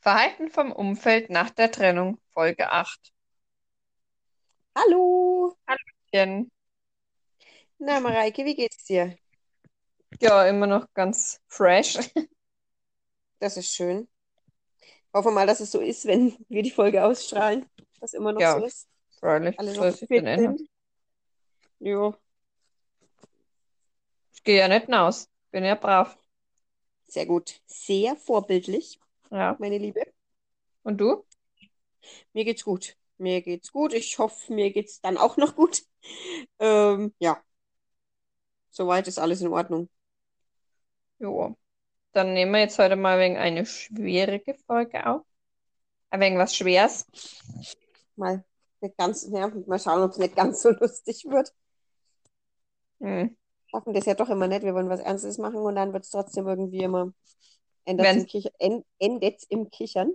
Verhalten vom Umfeld nach der Trennung, Folge 8. Hallo. Jen. Na, Mareike, wie geht's dir? Ja, immer noch ganz fresh. Das ist schön. Hoffe mal, dass es so ist, wenn wir die Folge ausstrahlen, dass immer noch Ja. so ist. Freilich, Alle noch fit sind. Jo, Ich gehe ja nicht hinaus. Bin ja brav. sehr gut. Sehr vorbildlich, Ja. meine Liebe. Und du? Mir geht's gut. Mir geht's gut. Ich hoffe, mir geht's dann auch noch gut. Ähm, ja. Soweit ist alles in Ordnung. Jo. Dann nehmen wir jetzt heute mal wegen eine schwierige Folge auf. Ein wenig was Schweres. Mal nicht ganz, ja, mal schauen, ob es nicht ganz so lustig wird. Hm. Schaffen das ja doch immer nicht. Wir wollen was Ernstes machen und dann wird es trotzdem irgendwie immer Wenn's- im endet's im Kichern.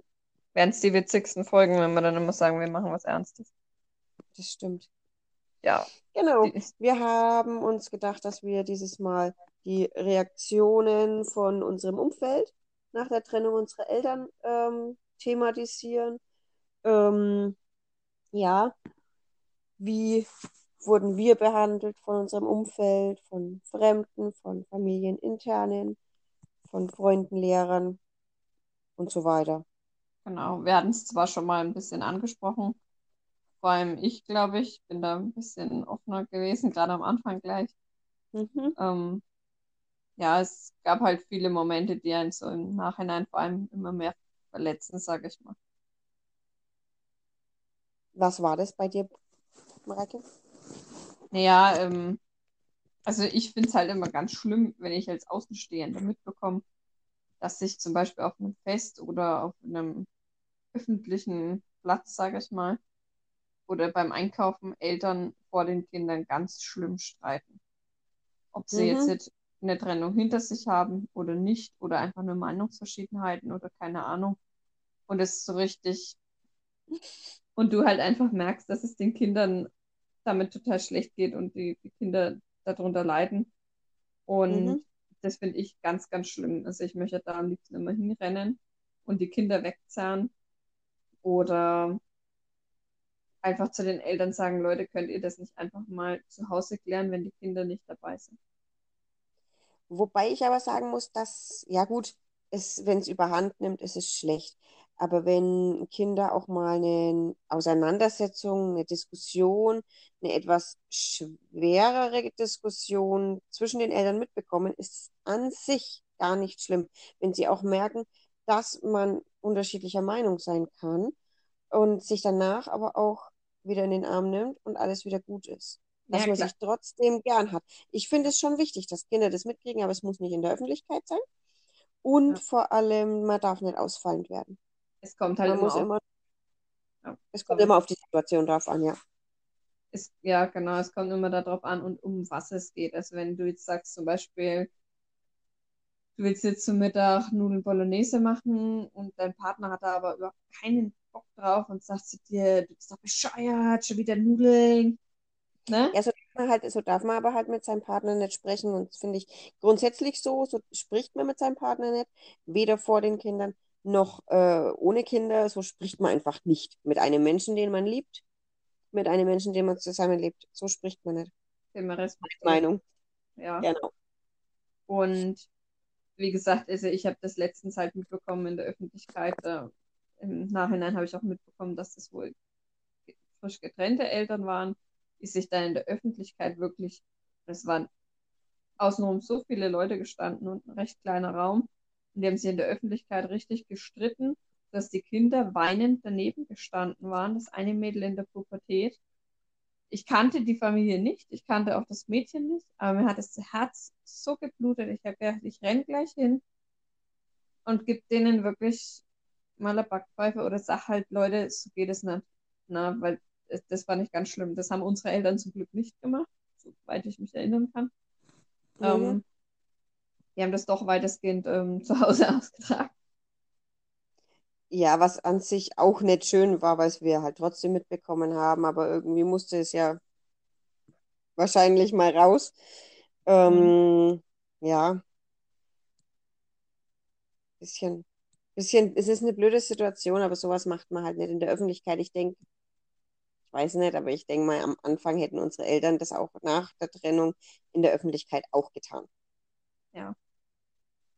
Wären es die witzigsten Folgen, wenn wir dann immer sagen, wir machen was Ernstes. Das stimmt. Ja. Genau. Wir haben uns gedacht, dass wir dieses Mal die Reaktionen von unserem Umfeld nach der Trennung unserer Eltern ähm, thematisieren. Ähm, ja, wie wurden wir behandelt von unserem Umfeld, von Fremden, von Familieninternen, von Freunden, Lehrern und so weiter. Genau, wir hatten es zwar schon mal ein bisschen angesprochen, vor allem ich, glaube ich, bin da ein bisschen offener gewesen, gerade am Anfang gleich. Mhm. Ähm, ja, es gab halt viele Momente, die einen so im Nachhinein vor allem immer mehr verletzen, sage ich mal. Was war das bei dir, Mareike? Naja, ähm, also ich finde es halt immer ganz schlimm, wenn ich als Außenstehender mitbekomme, dass sich zum Beispiel auf einem Fest oder auf einem öffentlichen Platz, sage ich mal, oder beim Einkaufen Eltern vor den Kindern ganz schlimm streiten. Ob sie Mhm. jetzt eine Trennung hinter sich haben oder nicht, oder einfach nur Meinungsverschiedenheiten oder keine Ahnung. Und es ist so richtig. Und du halt einfach merkst, dass es den Kindern damit total schlecht geht und die, die Kinder darunter leiden. Und Mhm. das finde ich ganz, ganz schlimm. Also ich möchte da am liebsten immer hinrennen und die Kinder wegzerren oder einfach zu den Eltern sagen, Leute, könnt ihr das nicht einfach mal zu Hause klären, wenn die Kinder nicht dabei sind? Wobei ich aber sagen muss, dass, ja gut, es, wenn es überhand nimmt, ist es schlecht. Aber wenn Kinder auch mal eine Auseinandersetzung, eine Diskussion, eine etwas schwerere Diskussion zwischen den Eltern mitbekommen, ist es an sich gar nicht schlimm, wenn sie auch merken, dass man unterschiedlicher Meinung sein kann und sich danach aber auch wieder in den Arm nimmt und alles wieder gut ist. Dass Ja, man sich trotzdem gern hat. Ich finde es schon wichtig, dass Kinder das mitkriegen, aber es muss nicht in der Öffentlichkeit sein. Und Ja. vor allem, man darf nicht ausfallend werden. Es kommt halt Man immer auf, immer, ja, es kommt immer auf die Situation drauf an, ja. Es, ja, genau, es kommt immer darauf an und um was es geht. Also wenn du jetzt sagst, zum Beispiel, du willst jetzt zum Mittag Nudeln Bolognese machen und dein Partner hat da aber überhaupt keinen Bock drauf und sagt zu dir, du bist doch bescheuert, schon wieder Nudeln. Ne? Ja, so darf man halt, so darf man aber halt mit seinem Partner nicht sprechen. Und das finde ich grundsätzlich so, so spricht man mit seinem Partner nicht, weder vor den Kindern noch äh, ohne Kinder. So spricht man einfach nicht. Mit einem Menschen, den man liebt, mit einem Menschen, den man zusammenlebt. So spricht man nicht. Den man respektiert. Meinung. Ja. Genau. Und wie gesagt, also ich habe das letztens halt mitbekommen in der Öffentlichkeit. Äh, Im Nachhinein habe ich auch mitbekommen, dass das wohl frisch getrennte Eltern waren, die sich dann in der Öffentlichkeit wirklich, es waren außenrum so viele Leute gestanden und ein recht kleiner Raum. Und die haben sich in der Öffentlichkeit richtig gestritten, dass die Kinder weinend daneben gestanden waren. Das eine Mädel in der Pubertät. Ich kannte die Familie nicht, ich kannte auch das Mädchen nicht, aber mir hat das Herz so geblutet. Ich habe gedacht, ich renne gleich hin und gebe denen wirklich mal eine Backpfeife oder sag halt, Leute, so geht es nicht. Na, weil das, war nicht ganz schlimm. Das haben unsere Eltern zum Glück nicht gemacht, soweit ich mich erinnern kann. Mhm. Ähm, die haben das doch weitestgehend ähm, zu Hause ausgetragen. Ja, was an sich auch nicht schön war, weil es wir halt trotzdem mitbekommen haben, aber irgendwie musste es ja wahrscheinlich mal raus. Ähm, ja, bisschen Bisschen, es ist eine blöde Situation, aber sowas macht man halt nicht in der Öffentlichkeit. Ich denke, ich weiß nicht, aber ich denke mal, am Anfang hätten unsere Eltern das auch nach der Trennung in der Öffentlichkeit auch getan. Ja.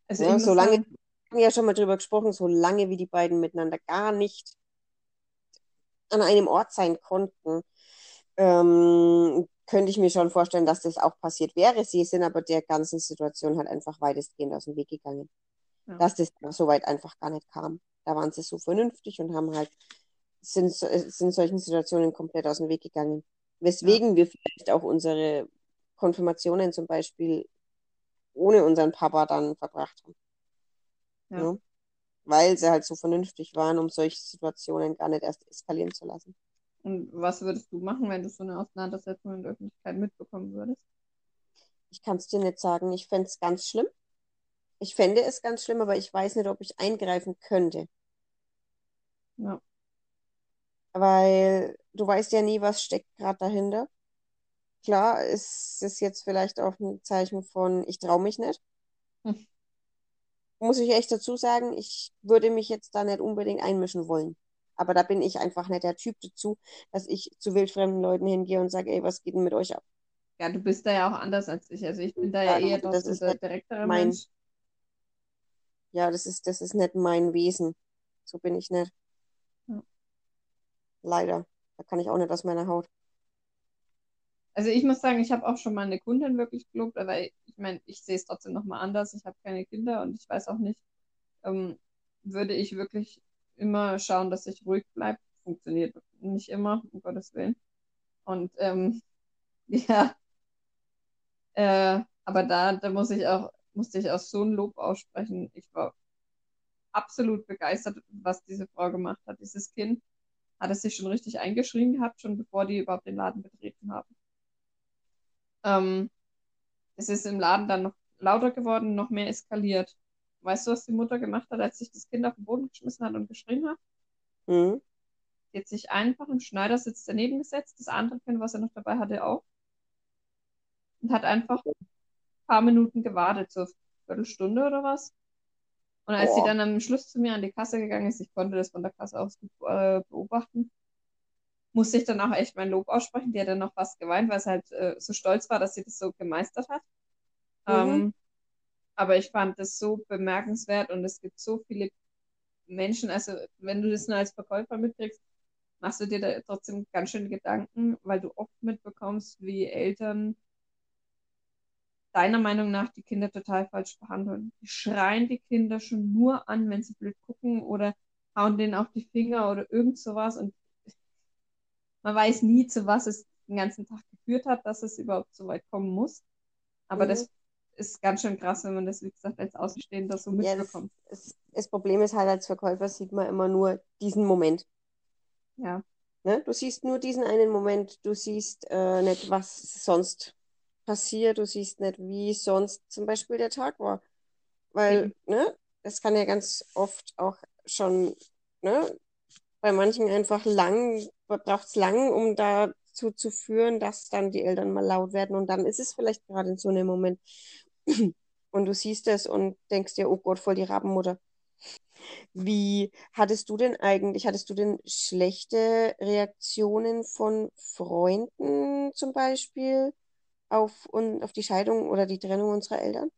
Also Ja, muss solange, wir haben ja schon mal drüber gesprochen, solange wie die beiden miteinander gar nicht an einem Ort sein konnten, ähm, könnte ich mir schon vorstellen, dass das auch passiert wäre. Sie sind aber der ganzen Situation halt einfach weitestgehend aus dem Weg gegangen. Ja. Dass das so weit einfach gar nicht kam. Da waren sie so vernünftig und haben halt, sind, sind solchen Situationen komplett aus dem Weg gegangen. Weswegen wir vielleicht auch unsere Konfirmationen zum Beispiel ohne unseren Papa dann verbracht haben. Ja. Ne? Weil sie halt so vernünftig waren, um solche Situationen gar nicht erst eskalieren zu lassen. und was würdest du machen, wenn du so eine Auseinandersetzung in der Öffentlichkeit mitbekommen würdest? Ich kann es dir nicht sagen. Ich fände es ganz schlimm. Ich fände es ganz schlimm, aber ich weiß nicht, ob ich eingreifen könnte. Ja. Weil du weißt ja nie, was steckt gerade dahinter. Klar, ist es jetzt vielleicht auch ein Zeichen von, ich traue mich nicht. Hm. Muss ich echt dazu sagen, ich würde mich jetzt da nicht unbedingt einmischen wollen. Aber da bin ich einfach nicht der Typ dazu, dass ich zu wildfremden Leuten hingehe und sage, ey, was geht denn mit euch ab? Ja, du bist da ja auch anders als ich. Also ich bin da ja Ja, eher das ist direktere mein- Mensch. Ja, das ist, das ist nicht mein Wesen. So bin ich nicht. Ja. Leider. Da kann ich auch nicht aus meiner Haut. Also ich muss sagen, ich habe auch schon mal eine Kundin wirklich gelobt, aber ich meine, ich sehe es trotzdem nochmal anders. Ich habe keine Kinder und ich weiß auch nicht, ähm, würde ich wirklich immer schauen, dass ich ruhig bleibe. Funktioniert nicht immer, um Gottes Willen. Und ähm, ja, äh, aber da, da muss ich auch, musste ich auch so ein Lob aussprechen. Ich war absolut begeistert, was diese Frau gemacht hat. Dieses Kind hat es sich schon richtig eingeschrien gehabt, schon bevor die überhaupt den Laden betreten haben. Ähm, es ist im Laden dann noch lauter geworden, noch mehr eskaliert. Weißt du, was die Mutter gemacht hat, als sich das Kind auf den Boden geschmissen hat und geschrien hat? Mhm. Die hat sich einfach im Schneidersitz daneben gesetzt, das andere Kind, was er noch dabei hatte, auch. Und hat einfach ein paar Minuten gewartet, so eine Viertelstunde oder was. Und als sie Boah. dann am Schluss zu mir an die Kasse gegangen ist, ich konnte das von der Kasse aus gut äh, beobachten, musste ich dann auch echt mein Lob aussprechen. Die hat dann noch fast geweint, weil sie halt äh, so stolz war, dass sie das so gemeistert hat. Mhm. Ähm, aber ich fand das so bemerkenswert und es gibt so viele Menschen, also wenn du das nur als Verkäufer mitkriegst, machst du dir da trotzdem ganz schön Gedanken, weil du oft mitbekommst, wie Eltern deiner Meinung nach die Kinder total falsch behandeln. Die schreien die Kinder schon nur an, wenn sie blöd gucken oder hauen denen auf die Finger oder irgend sowas und man weiß nie, zu was es den ganzen Tag geführt hat, dass es überhaupt so weit kommen muss. Aber Mhm. das ist ganz schön krass, wenn man das, wie gesagt, als Außenstehender so Ja, das, mitbekommt. das, Problem ist halt, als Verkäufer sieht man immer nur diesen Moment. Ja, Ne? Du siehst nur diesen einen Moment, du siehst äh, nicht, was sonst passiert, du siehst nicht, wie sonst zum Beispiel der Tag war. Weil, eben. ne, das kann ja ganz oft auch schon, ne, bei manchen einfach lang, braucht es lang, um dazu zu führen, dass dann die Eltern mal laut werden und dann ist es vielleicht gerade in so einem Moment. Und du siehst es und denkst dir, oh Gott, voll die Rabenmutter. Wie hattest du denn eigentlich, hattest du denn schlechte Reaktionen von Freunden zum Beispiel auf, und, auf die Scheidung oder die Trennung unserer Eltern?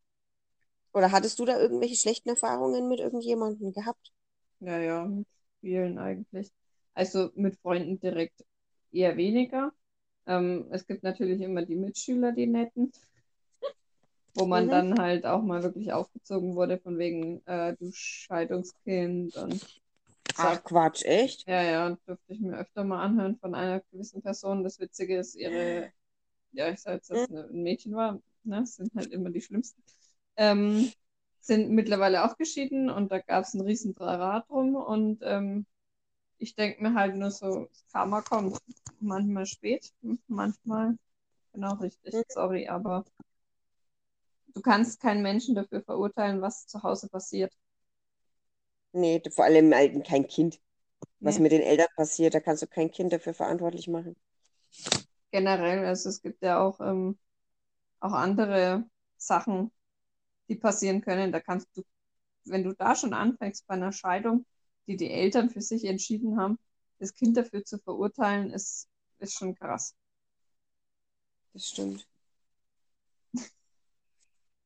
Oder hattest du da irgendwelche schlechten Erfahrungen mit irgendjemandem gehabt? Ja, ja, mit vielen eigentlich. Also mit Freunden direkt eher weniger. Ähm, es gibt natürlich immer die Mitschüler, die netten, wo man Mhm. dann halt auch mal wirklich aufgezogen wurde, von wegen äh, du Scheidungskind und Ach Quatsch, echt? ja, ja, dürfte ich mir öfter mal anhören von einer gewissen Person. Das Witzige ist, ihre, ja, ich sag jetzt, dass es eine- ein Mädchen war, ne, das sind halt immer die schlimmsten, ähm, sind mittlerweile auch geschieden und da gab es einen riesen Trara drum und ähm, ich denke mir halt nur so, das Karma kommt manchmal spät, manchmal genau richtig, Mhm. sorry, aber du kannst keinen Menschen dafür verurteilen, was zu Hause passiert. Nee, vor allem Alten kein Kind. Was Nee, mit den Eltern passiert, da kannst du kein Kind dafür verantwortlich machen. generell, also es gibt ja auch, ähm, auch andere Sachen, die passieren können. Da kannst du wenn du da schon anfängst bei einer Scheidung, die die Eltern für sich entschieden haben, das Kind dafür zu verurteilen, ist, ist schon krass. Das stimmt.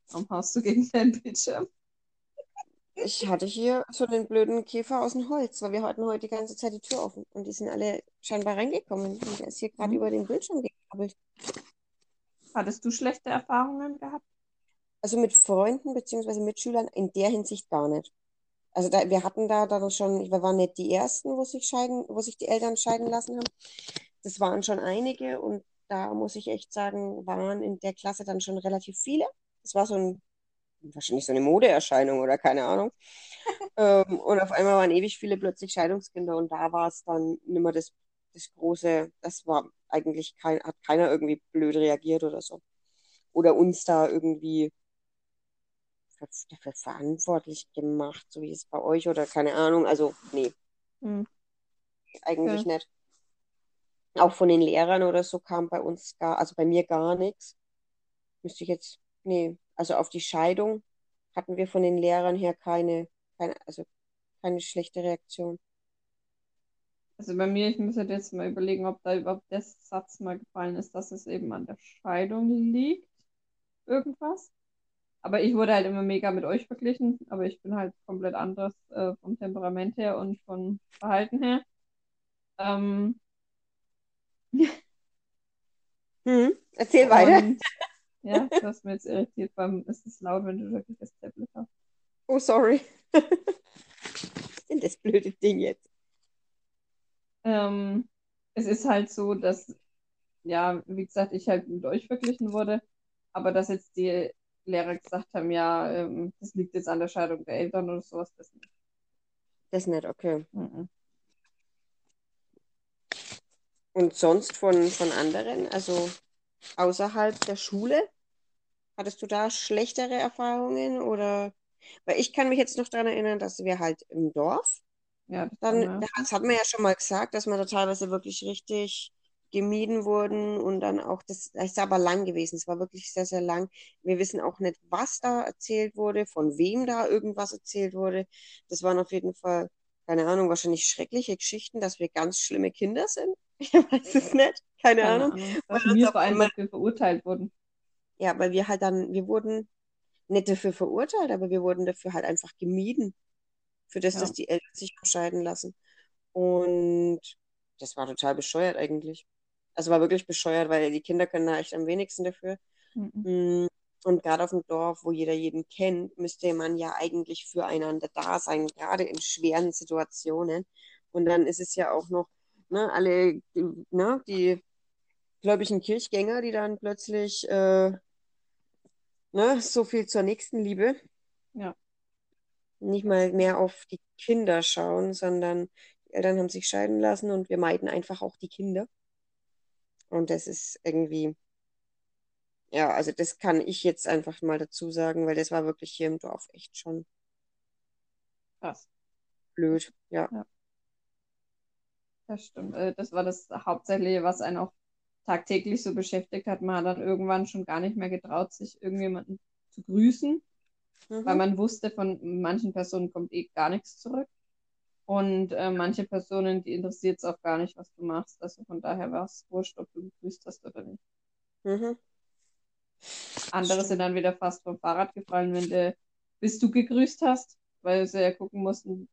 Warum haust du gegen deinen Bildschirm? Ich hatte hier so einen blöden Käfer aus dem Holz, weil wir hatten heute die ganze Zeit die Tür offen und die sind alle scheinbar reingekommen und der ist hier gerade Mhm. über den Bildschirm gekrabbelt. Hattest du schlechte Erfahrungen gehabt? Also mit Freunden beziehungsweise Mitschülern in der Hinsicht gar nicht. Also da, wir hatten da dann schon, wir waren nicht die Ersten, wo sich scheiden, wo sich die Eltern scheiden lassen haben. Das waren schon einige und da muss ich echt sagen, waren in der Klasse dann schon relativ viele. Das war so ein, wahrscheinlich so eine Modeerscheinung oder keine Ahnung. Ähm, und auf einmal waren ewig viele plötzlich Scheidungskinder und da war es dann nicht mehr das, das große, das war eigentlich kein, hat keiner irgendwie blöd reagiert oder so. Oder uns da irgendwie dafür verantwortlich gemacht, so wie es bei euch oder keine Ahnung. Also, nee, Hm. eigentlich Okay. nicht. Auch von den Lehrern oder so kam bei uns gar, also bei mir gar nichts. Müsste ich jetzt, nee, also auf die Scheidung hatten wir von den Lehrern her keine, keine, also keine schlechte Reaktion. Also bei mir, ich muss halt jetzt mal überlegen, ob da überhaupt der Satz mal gefallen ist, dass es eben an der Scheidung liegt. Irgendwas. Aber ich wurde halt immer mega mit euch verglichen, aber ich bin halt komplett anders äh, vom Temperament her und vom Verhalten her. Ähm, Hm, erzähl weiter. und ja, du hast mir jetzt irritiert, beim ist es laut, wenn du wirklich das Tablet hast. Oh, sorry. Was ist denn das blöde Ding jetzt? Ähm, es ist halt so, dass, ja, wie gesagt, ich halt mit euch verglichen wurde, aber dass jetzt die Lehrer gesagt haben, ja, ähm, das liegt jetzt an der Scheidung der Eltern oder sowas, das nicht. Das ist nicht, okay. Mhm. Und sonst von, von anderen, also außerhalb der Schule, hattest du da schlechtere Erfahrungen oder? Weil ich kann mich jetzt noch daran erinnern, dass wir halt im Dorf, Ja, das dann, wir. das hat man ja schon mal gesagt, dass wir da teilweise wirklich richtig gemieden wurden und dann auch, das, das ist aber lang gewesen, es war wirklich sehr, sehr lang. Wir wissen auch nicht, was da erzählt wurde, von wem da irgendwas erzählt wurde. Das waren auf jeden Fall, keine Ahnung, wahrscheinlich schreckliche Geschichten, dass wir ganz schlimme Kinder sind. Ich weiß es nicht, keine Keine Ahnung. Ahnung, Weil dass uns wir auf vor allem einmal, dafür verurteilt wurden. ja, weil wir halt dann, wir wurden nicht dafür verurteilt, aber wir wurden dafür halt einfach gemieden, für das, dass Ja, die Eltern sich scheiden lassen. Und das war total bescheuert eigentlich. Also war wirklich bescheuert, weil die Kinder können da echt am wenigsten dafür. mhm. Mm, Und gerade auf dem Dorf, wo jeder jeden kennt, müsste man ja eigentlich füreinander da sein, gerade in schweren Situationen. Und dann ist es ja auch noch, ne, alle, die- ne, die gläubigen Kirchgänger, die dann plötzlich, äh, ne, so viel zur Nächstenliebe, ja, nicht mal mehr auf die Kinder schauen, sondern die Eltern haben sich scheiden lassen und wir meiden einfach auch die Kinder. Und das ist irgendwie, ja, also das kann ich jetzt einfach mal dazu sagen, weil das war wirklich hier im Dorf echt schon krass. blöd. Ja, Ja, das stimmt. Äh, Das war das Hauptsächliche, was einen auch tagtäglich so beschäftigt hat. Man hat dann irgendwann schon gar nicht mehr getraut, sich irgendjemanden zu grüßen, weil mhm. man wusste, von manchen Personen kommt eh gar nichts zurück. Und äh, manche Personen, die interessiert es auch gar nicht, was du machst. Also von daher war es wurscht, ob du gegrüßt hast oder nicht. Mhm. Andere sind dann wieder fast vom Fahrrad gefallen, wenn du, bis du gegrüßt hast, weil sie ja gucken mussten,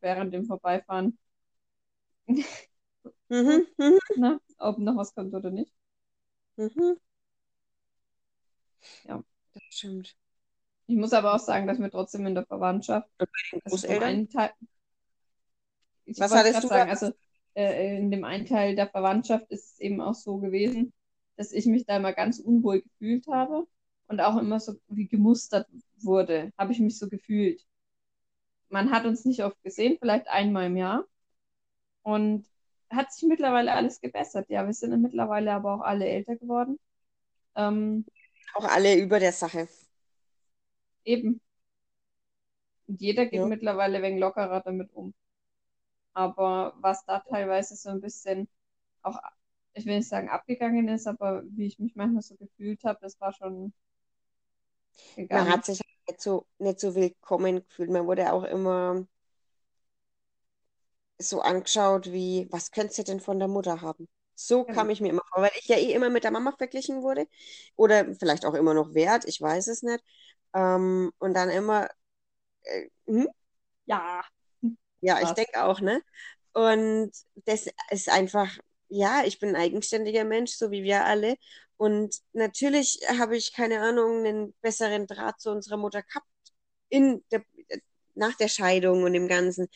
während dem Vorbeifahren, Mhm. Mhm. na, ob noch was kommt oder nicht. Mhm. Ja. Das stimmt. Ich muss aber auch sagen, dass wir trotzdem in der Verwandtschaft, also Großeltern? einen Teil, ich Was wollte hattest du sagen, also äh, in dem einen Teil der Verwandtschaft ist es eben auch so gewesen, dass ich mich da immer ganz unwohl gefühlt habe und auch immer so wie gemustert wurde, habe ich mich so gefühlt. Man hat uns nicht oft gesehen, vielleicht einmal im Jahr und hat sich mittlerweile alles gebessert. Ja, wir sind mittlerweile aber auch alle älter geworden. Ähm, Auch alle über der Sache. eben. Und jeder geht Ja. mittlerweile wenig lockerer damit um. Aber was da teilweise so ein bisschen auch, ich will nicht sagen abgegangen ist, aber wie ich mich manchmal so gefühlt habe, das war schon Man gegangen. hat sich nicht so, nicht so willkommen gefühlt. Man wurde auch immer so angeschaut wie, was könntest du denn von der Mutter haben? So Genau. kam ich mir immer vor, weil ich ja eh immer mit der Mama verglichen wurde. Oder vielleicht auch immer noch wert, ich weiß es nicht. Ähm, und dann immer, äh, hm? Ja, Ja, ich denke auch, ne? Und das ist einfach, ja, ich bin ein eigenständiger Mensch, so wie wir alle. Und natürlich habe ich, keine Ahnung, einen besseren Draht zu unserer Mutter gehabt in der, nach der Scheidung und dem Ganzen.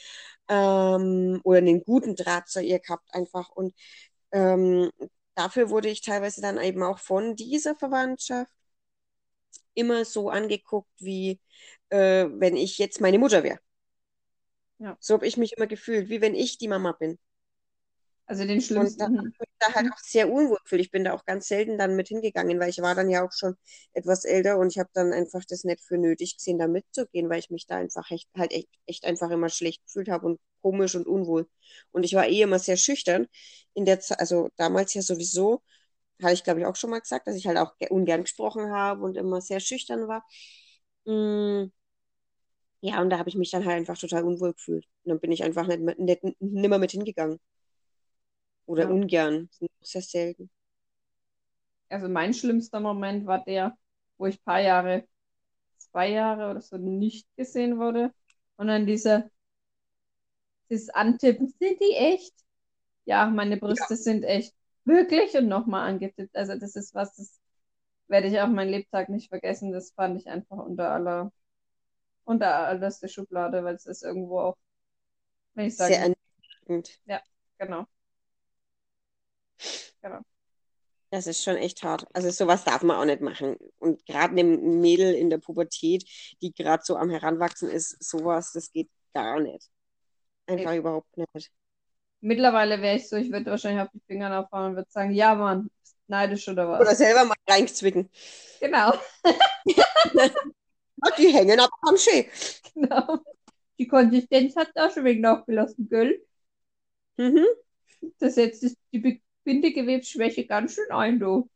Ähm, oder einen guten Draht zu ihr gehabt einfach. Und ähm, dafür wurde ich teilweise dann eben auch von dieser Verwandtschaft immer so angeguckt, wie äh, wenn ich jetzt meine Mutter wäre. Ja. So habe ich mich immer gefühlt, wie wenn ich die Mama bin. Also den Und da schlimmsten. habe ich mich da halt auch sehr unwohl gefühlt. Ich bin da auch ganz selten dann mit hingegangen, weil ich war dann ja auch schon etwas älter und ich habe dann einfach das nicht für nötig gesehen, da mitzugehen, weil ich mich da einfach echt, halt echt, echt einfach immer schlecht gefühlt habe und komisch und unwohl. Und ich war eh immer sehr schüchtern in der Zeit, also damals ja sowieso, hatte ich glaube ich auch schon mal gesagt, dass ich halt auch ge- ungern gesprochen habe und immer sehr schüchtern war. Mm, ja, und da habe ich mich dann halt einfach total unwohl gefühlt. Und dann bin ich einfach nicht, nicht, nimmer mit hingegangen. Oder Ja. ungern. Das sehr selten. Also mein schlimmster Moment war der, wo ich ein paar Jahre, zwei Jahre oder so nicht gesehen wurde. Und dann dieser, dieses Antippen, sind die echt? Ja, meine Brüste sind echt. Wirklich? Und nochmal angetippt. Also das ist was, das werde ich auch mein Lebtag nicht vergessen. Das fand ich einfach unter aller, unter allerste Schublade, weil es ist irgendwo auch, wenn ich Sehr sagen, erniedrigend. ja, genau, genau. Das ist schon echt hart. Also sowas darf man auch nicht machen. Und gerade einem Mädel in der Pubertät, die gerade so am Heranwachsen ist, sowas, das geht gar nicht. Einfach überhaupt nicht. Mittlerweile wäre ich so, ich würde wahrscheinlich auf die Finger aufhauen und würde sagen, ja, Mann, neidisch oder was? Oder selber mal reinzwicken. Genau, Ja, Die hängen aber ganz schön. genau. Die Konsistenz hat auch schon wegen nachgelassen, gell? Mhm. Das setzt die Bindegewebsschwäche ganz schön ein, du.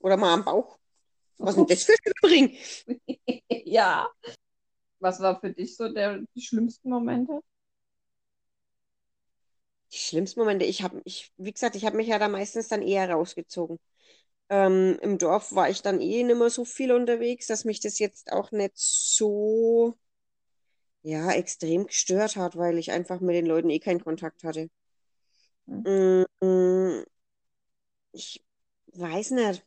Oder mal am Bauch. Was ist denn das für ein Übring? Ja. Was war für dich so der, die schlimmsten Momente? Die schlimmsten Momente, ich habe, ich, wie gesagt, ich habe mich ja da meistens dann eher rausgezogen. Ähm, im Dorf war ich dann eh nicht mehr so viel unterwegs, dass mich das jetzt auch nicht so, ja, extrem gestört hat, weil ich einfach mit den Leuten eh keinen Kontakt hatte. Hm. Mm, Ich weiß nicht.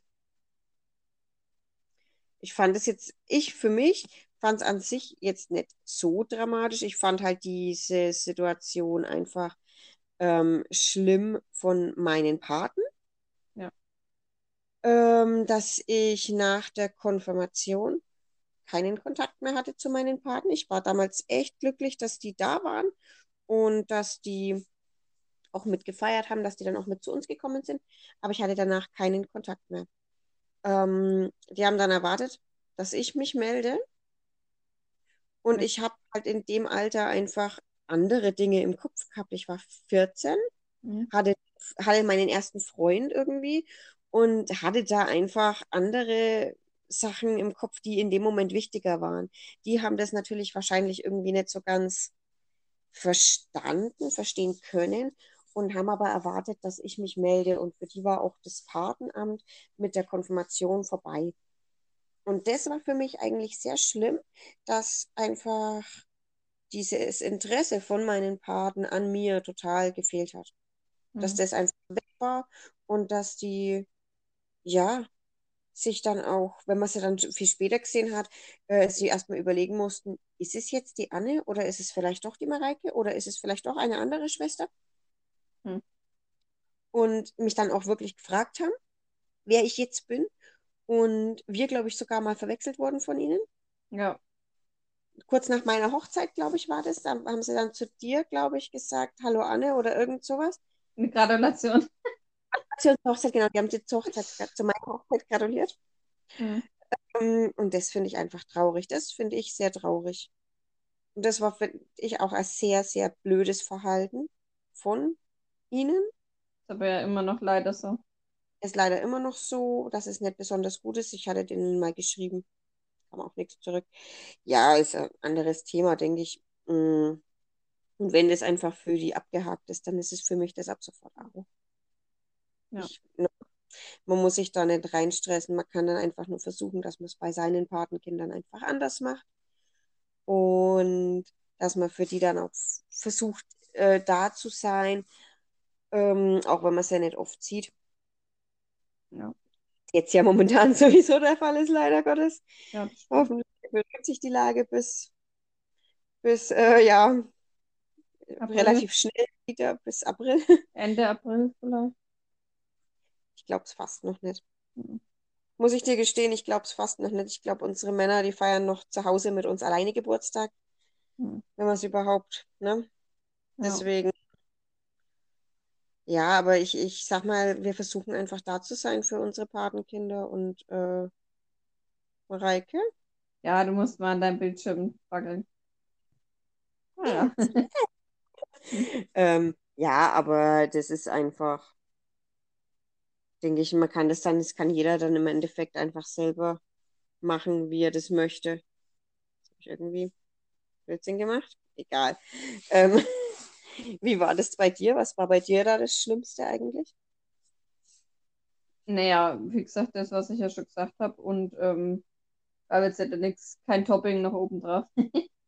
Ich fand es jetzt, ich für mich fand es an sich jetzt nicht so dramatisch. Ich fand halt diese Situation einfach ähm, schlimm von meinen Paten. Ja. ähm, dass ich nach der Konfirmation keinen Kontakt mehr hatte zu meinen Paten. Ich war damals echt glücklich, dass die da waren und dass die auch mitgefeiert haben, dass die dann auch mit zu uns gekommen sind. Aber ich hatte danach keinen Kontakt mehr. Ähm, die haben dann erwartet, dass ich mich melde. Und Ja. ich habe halt in dem Alter einfach andere Dinge im Kopf gehabt. Ich war 14 Mhm. hatte, hatte meinen ersten Freund irgendwie und hatte da einfach andere Sachen im Kopf, die in dem Moment wichtiger waren. Die haben das natürlich wahrscheinlich irgendwie nicht so ganz verstanden, verstehen können und haben aber erwartet, dass ich mich melde. Und für die war auch das Patenamt mit der Konfirmation vorbei. Und das war für mich eigentlich sehr schlimm, dass einfach dieses Interesse von meinen Paten an mir total gefehlt hat dass Mhm. das einfach weg war und dass die, ja, sich dann auch, wenn man sie dann viel später gesehen hat, äh, sie erstmal überlegen mussten, ist es jetzt die Anne oder ist es vielleicht doch die Mareike oder ist es vielleicht doch eine andere Schwester? Hm. Und mich dann auch wirklich gefragt haben, wer ich jetzt bin. Und wir, glaube ich, sogar mal verwechselt wurden von ihnen. Ja, Kurz nach meiner Hochzeit, glaube ich, war das. Da haben sie dann zu dir, glaube ich, gesagt, Hallo Anne oder irgend sowas. eine Gratulation. Zur Hochzeit, genau, die haben sie zur Hochzeit, zu meiner Hochzeit gratuliert. Mhm. Ähm, Und das finde ich einfach traurig. Das finde ich sehr traurig. Und das war für ich auch als sehr, sehr blödes Verhalten von ihnen. Ist aber ja immer noch leider so. Ist leider immer noch so, dass es nicht besonders gut ist. Ich hatte denen mal geschrieben, kam auch nichts zurück. Ja, ist ein anderes Thema, denke ich. Mm. Und wenn das einfach für die abgehakt ist, dann ist es für mich das ab sofort Abo. Ja. Ich, ne, man muss sich da nicht reinstressen. Man kann dann einfach nur versuchen, dass man es bei seinen Patenkindern einfach anders macht. Und dass man für die dann auch versucht, äh, da zu sein, ähm, auch wenn man es ja nicht oft sieht. Ja. Jetzt ja momentan sowieso der Fall ist, leider Gottes. Ja. Hoffentlich wird sich die Lage bis, bis äh, ja, April. relativ schnell wieder, bis April. Ende April vielleicht. Ich glaube es fast noch nicht. Mhm. Muss ich dir gestehen, ich glaube es fast noch nicht. Ich glaube, unsere Männer, die feiern noch zu Hause mit uns alleine Geburtstag, Mhm. wenn man es überhaupt, ne? Ja. Deswegen, ja, aber ich, ich sag mal, wir versuchen einfach da zu sein für unsere Patenkinder und äh, Mareike. ja, du musst mal an deinem Bildschirm wackeln. Ah, ja. Ähm, ja, aber das ist einfach, denke ich, man kann das dann, das kann jeder dann im Endeffekt einfach selber machen, wie er das möchte. Das habe ich irgendwie Blödsinn gemacht. Egal. Ähm, wie war das bei dir? Was war bei dir da das Schlimmste eigentlich? Naja, wie gesagt, das, was ich ja schon gesagt habe. Und ähm, aber jetzt hätte nichts, kein Topping noch oben drauf.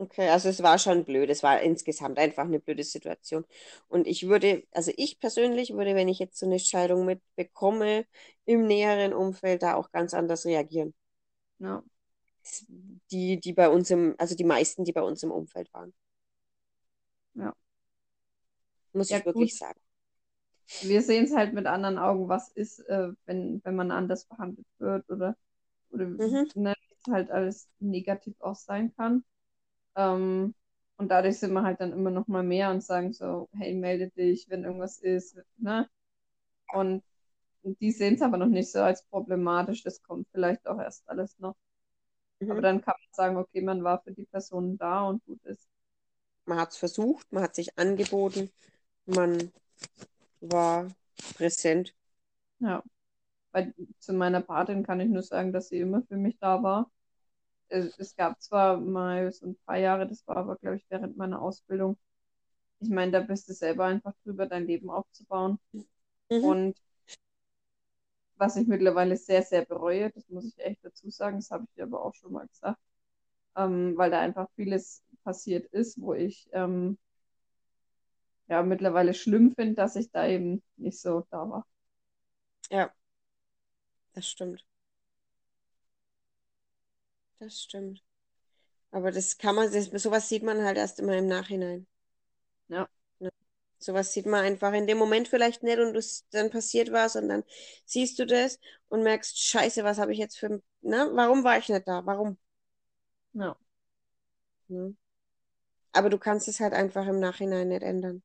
Okay, also es war schon blöd. Es war insgesamt einfach eine blöde Situation. Und ich würde, also ich persönlich würde, wenn ich jetzt so eine Scheidung mitbekomme, im näheren Umfeld da auch ganz anders reagieren. Ja. Die, die bei uns im, also die meisten, die bei uns im Umfeld waren. Ja. Muss Ja, ich wirklich gut. sagen. Wir sehen es halt mit anderen Augen, was ist, äh, wenn, wenn man anders behandelt wird oder, oder Mhm. ne, halt alles negativ auch sein kann. Ähm, und dadurch sind wir halt dann immer noch mal mehr und sagen so, hey, melde dich, wenn irgendwas ist, ne? Und die sehen es aber noch nicht so als problematisch, das kommt vielleicht auch erst alles noch. Aber Mhm. dann kann man sagen, okay, man war für die Person da und gut ist. Man hat es versucht, man hat sich angeboten, man war präsent. Ja. Bei, zu meiner Patin kann ich nur sagen, dass sie immer für mich da war. Es, es gab zwar mal so ein paar Jahre, das war aber, glaube ich, während meiner Ausbildung. Ich meine, da bist du selber einfach drüber, dein Leben aufzubauen. Mhm. Und was ich mittlerweile sehr, sehr bereue, das muss ich echt dazu sagen, das habe ich dir aber auch schon mal gesagt, ähm, weil da einfach vieles passiert ist, wo ich ähm, ja mittlerweile schlimm finde, dass ich da eben nicht so da war. Ja, das stimmt. Das stimmt. Aber das kann man, das, sowas sieht man halt erst immer im Nachhinein. Ja. Ne? Sowas sieht man einfach in dem Moment vielleicht nicht und es dann passiert was und dann siehst du das und merkst, Scheiße, was habe ich jetzt für, ne? Warum war ich nicht da? Warum? Ja. Ne? Aber du kannst es halt einfach im Nachhinein nicht ändern.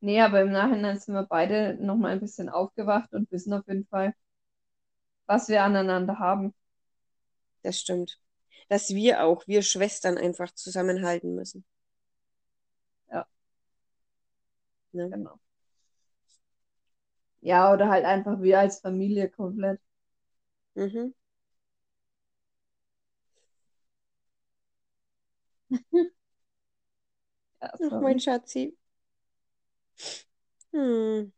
Nee, aber im Nachhinein sind wir beide nochmal ein bisschen aufgewacht und wissen auf jeden Fall, was wir aneinander haben. Das stimmt. Dass wir auch, wir Schwestern einfach zusammenhalten müssen. Ja. Ne? Genau. Ja, oder halt einfach wir als Familie komplett. Mhm. Ja, Ach, mein Schatzi. Hm.